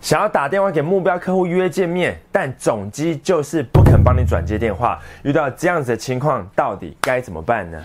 想要打电话给目标客户约见面，但总机就是不肯帮你转接电话。遇到这样子的情况，到底该怎么办呢？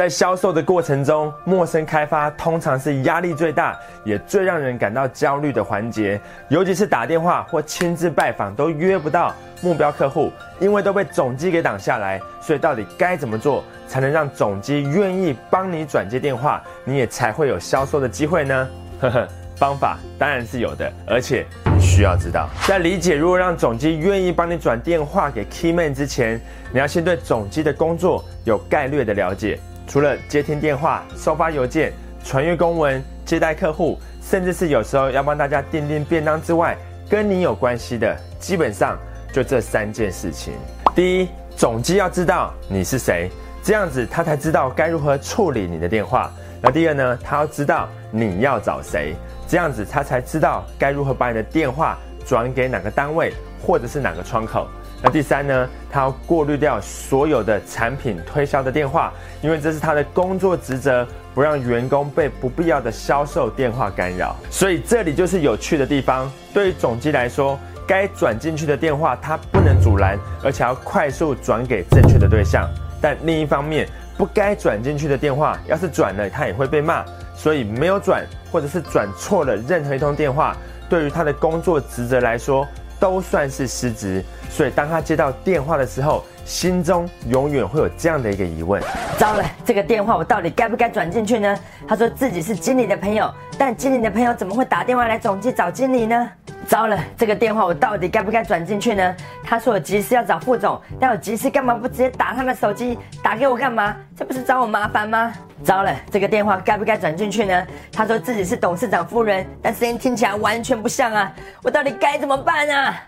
在销售的过程中，陌生开发通常是压力最大，也最让人感到焦虑的环节。尤其是打电话或亲自拜访都约不到目标客户，因为都被总机给挡下来。所以，到底该怎么做才能让总机愿意帮你转接电话，你也才会有销售的机会呢？呵呵，方法当然是有的，而且你需要知道，在理解如何让总机愿意帮你转电话给 Keyman 之前，你要先对总机的工作有概略的了解。除了接听电话、收发邮件、传阅公文、接待客户，甚至是有时候要帮大家订订便当之外，跟你有关系的，基本上就这三件事情。第一，总机要知道你是谁，这样子他才知道该如何处理你的电话。那第二呢，他要知道你要找谁，这样子他才知道该如何把你的电话转给哪个单位或者是哪个窗口。那第三呢？他要过滤掉所有的产品推销的电话，因为这是他的工作职责，不让员工被不必要的销售电话干扰。所以这里就是有趣的地方。对于总机来说，该转进去的电话他不能阻拦，而且要快速转给正确的对象。但另一方面，不该转进去的电话，要是转了，他也会被骂。所以没有转，或者是转错了任何一通电话，对于他的工作职责来说。都算是失职，所以当他接到电话的时候，心中永远会有这样的一个疑问：糟了，这个电话我到底该不该转进去呢？他说自己是经理的朋友，但经理的朋友怎么会打电话来总机找经理呢？糟了，这个电话我到底该不该转进去呢？他说有急事要找副总，但有急事干嘛不直接打他的手机打给我干嘛？这不是找我麻烦吗？糟了，这个电话该不该转进去呢？他说自己是董事长夫人，但声音听起来完全不像啊！我到底该怎么办啊？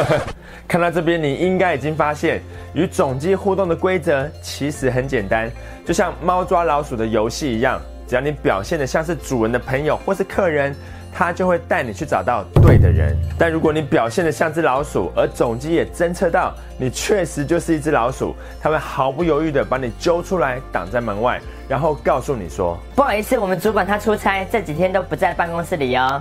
看到这边，你应该已经发现，与总机互动的规则其实很简单，就像猫抓老鼠的游戏一样，只要你表现的像是主人的朋友或是客人。他就会带你去找到对的人，但如果你表现的像只老鼠，而总机也侦测到你确实就是一只老鼠，他会毫不犹豫的把你揪出来挡在门外，然后告诉你说：“不好意思，我们主管他出差，这几天都不在办公室里哦。”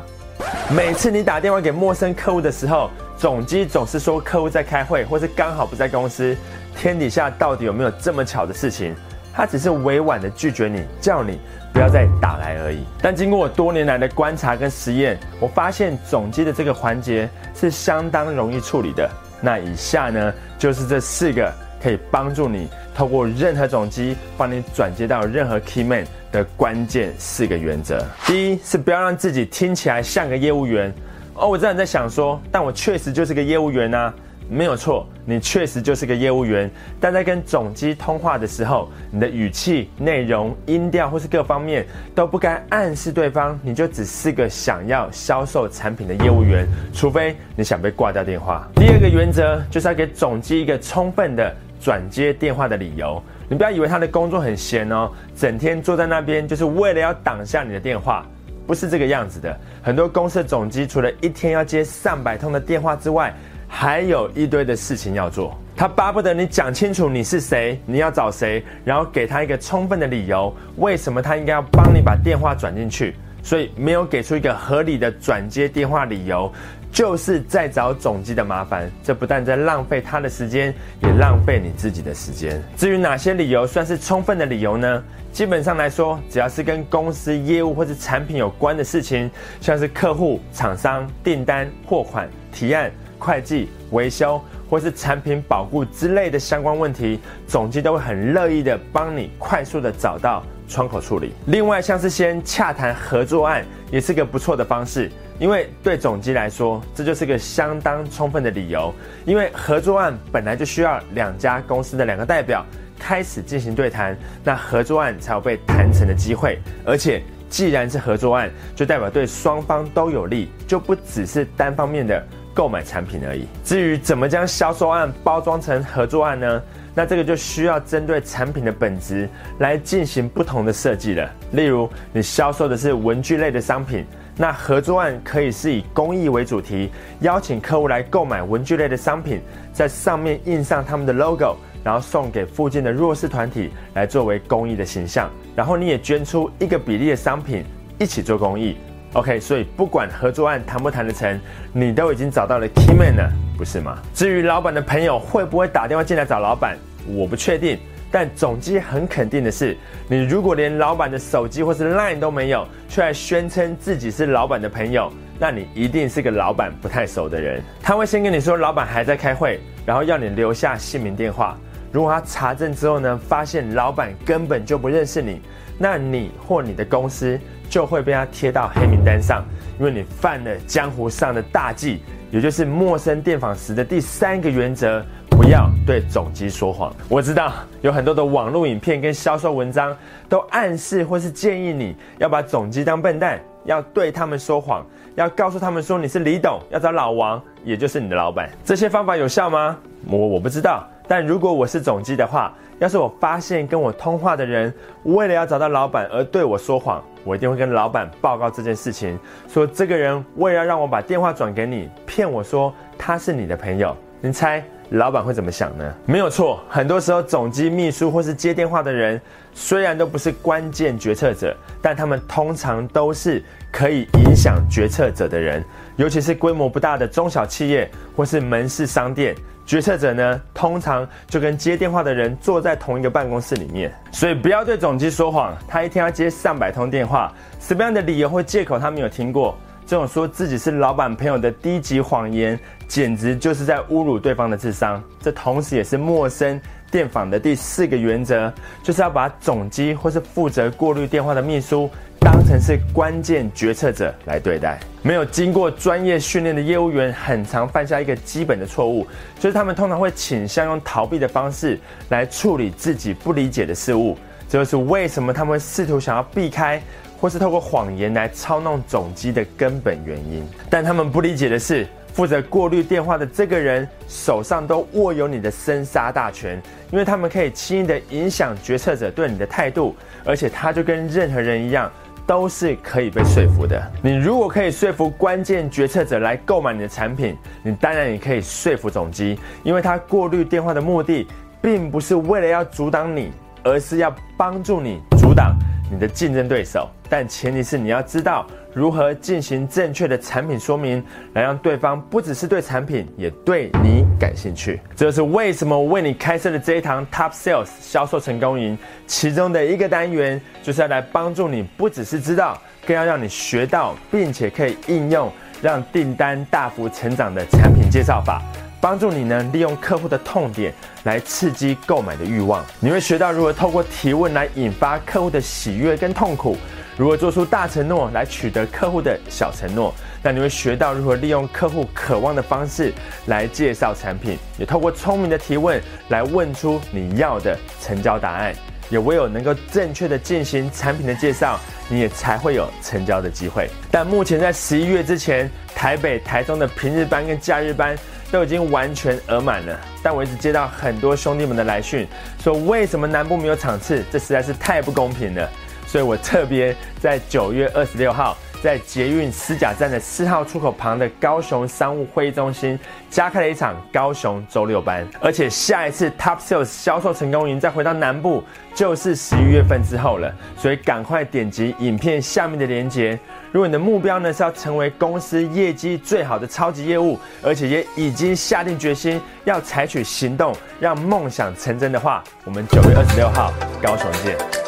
每次你打电话给陌生客户的时候，总机总是说客户在开会，或是刚好不在公司。天底下到底有没有这么巧的事情？他只是委婉的拒绝你，叫你。不要再打来而已。但经过我多年来的观察跟实验，我发现总机的这个环节是相当容易处理的。那以下呢，就是这四个可以帮助你透过任何总机帮你转接到任何 key man 的关键四个原则。第一是不要让自己听起来像个业务员。哦，我知道你在想说，但我确实就是个业务员啊。没有错，你确实就是个业务员，但在跟总机通话的时候，你的语气、内容、音调或是各方面都不该暗示对方，你就只是个想要销售产品的业务员，除非你想被挂掉电话。第二个原则就是要给总机一个充分的转接电话的理由，你不要以为他的工作很闲哦，整天坐在那边就是为了要挡下你的电话，不是这个样子的。很多公司的总机除了一天要接上百通的电话之外，还有一堆的事情要做，他巴不得你讲清楚你是谁，你要找谁，然后给他一个充分的理由，为什么他应该要帮你把电话转进去。所以没有给出一个合理的转接电话理由，就是在找总机的麻烦。这不但在浪费他的时间，也浪费你自己的时间。至于哪些理由算是充分的理由呢？基本上来说，只要是跟公司业务或者产品有关的事情，像是客户、厂商、订单、货款、提案。会计、维修或是产品保护之类的相关问题，总机都会很乐意的帮你快速的找到窗口处理。另外，像是先洽谈合作案，也是个不错的方式，因为对总机来说，这就是个相当充分的理由。因为合作案本来就需要两家公司的两个代表开始进行对谈，那合作案才有被谈成的机会。而且，既然是合作案，就代表对双方都有利，就不只是单方面的。购买产品而已。至于怎么将销售案包装成合作案呢？那这个就需要针对产品的本质来进行不同的设计了。例如，你销售的是文具类的商品，那合作案可以是以公益为主题，邀请客户来购买文具类的商品，在上面印上他们的 logo，然后送给附近的弱势团体来作为公益的形象，然后你也捐出一个比例的商品一起做公益。OK，所以不管合作案谈不谈得成，你都已经找到了 key man 了，不是吗？至于老板的朋友会不会打电话进来找老板，我不确定。但总机很肯定的是，你如果连老板的手机或是 Line 都没有，却还宣称自己是老板的朋友，那你一定是个老板不太熟的人。他会先跟你说老板还在开会，然后要你留下姓名电话。如果他查证之后呢，发现老板根本就不认识你，那你或你的公司就会被他贴到黑名单上，因为你犯了江湖上的大忌，也就是陌生电访时的第三个原则：不要对总机说谎。我知道有很多的网络影片跟销售文章都暗示或是建议你要把总机当笨蛋，要对他们说谎，要告诉他们说你是李董，要找老王，也就是你的老板。这些方法有效吗？我我不知道。但如果我是总机的话，要是我发现跟我通话的人为了要找到老板而对我说谎，我一定会跟老板报告这件事情，说这个人为了要让我把电话转给你，骗我说他是你的朋友。你猜老板会怎么想呢？没有错，很多时候总机秘书或是接电话的人，虽然都不是关键决策者，但他们通常都是可以影响决策者的人，尤其是规模不大的中小企业或是门市商店。决策者呢，通常就跟接电话的人坐在同一个办公室里面，所以不要对总机说谎。他一天要接上百通电话，什么样的理由或借口他没有听过？这种说自己是老板朋友的低级谎言，简直就是在侮辱对方的智商。这同时也是陌生电访的第四个原则，就是要把总机或是负责过滤电话的秘书。当成是关键决策者来对待，没有经过专业训练的业务员，很常犯下一个基本的错误，就是他们通常会倾向用逃避的方式来处理自己不理解的事物。这就是为什么他们会试图想要避开，或是透过谎言来操弄总机的根本原因。但他们不理解的是，负责过滤电话的这个人手上都握有你的生杀大权，因为他们可以轻易的影响决策者对你的态度，而且他就跟任何人一样。都是可以被说服的。你如果可以说服关键决策者来购买你的产品，你当然也可以说服总机，因为他过滤电话的目的，并不是为了要阻挡你，而是要帮助你阻挡。你的竞争对手，但前提是你要知道如何进行正确的产品说明，来让对方不只是对产品，也对你感兴趣。这就是为什么我为你开设的这一堂 Top Sales 销售成功营，其中的一个单元就是要来帮助你，不只是知道，更要让你学到，并且可以应用，让订单大幅成长的产品介绍法。帮助你呢，利用客户的痛点来刺激购买的欲望。你会学到如何透过提问来引发客户的喜悦跟痛苦，如何做出大承诺来取得客户的小承诺。那你会学到如何利用客户渴望的方式来介绍产品，也透过聪明的提问来问出你要的成交答案。也唯有能够正确的进行产品的介绍，你也才会有成交的机会。但目前在十一月之前，台北、台中的平日班跟假日班。都已经完全额满了，但我一直接到很多兄弟们的来讯，说为什么南部没有场次？这实在是太不公平了。所以我特别在九月二十六号，在捷运思甲站的四号出口旁的高雄商务会议中心，加开了一场高雄周六班。而且下一次 Top Sales 销售成功营再回到南部，就是十一月份之后了。所以赶快点击影片下面的链接。如果你的目标呢是要成为公司业绩最好的超级业务，而且也已经下定决心要采取行动，让梦想成真的话，我们九月二十六号高雄见。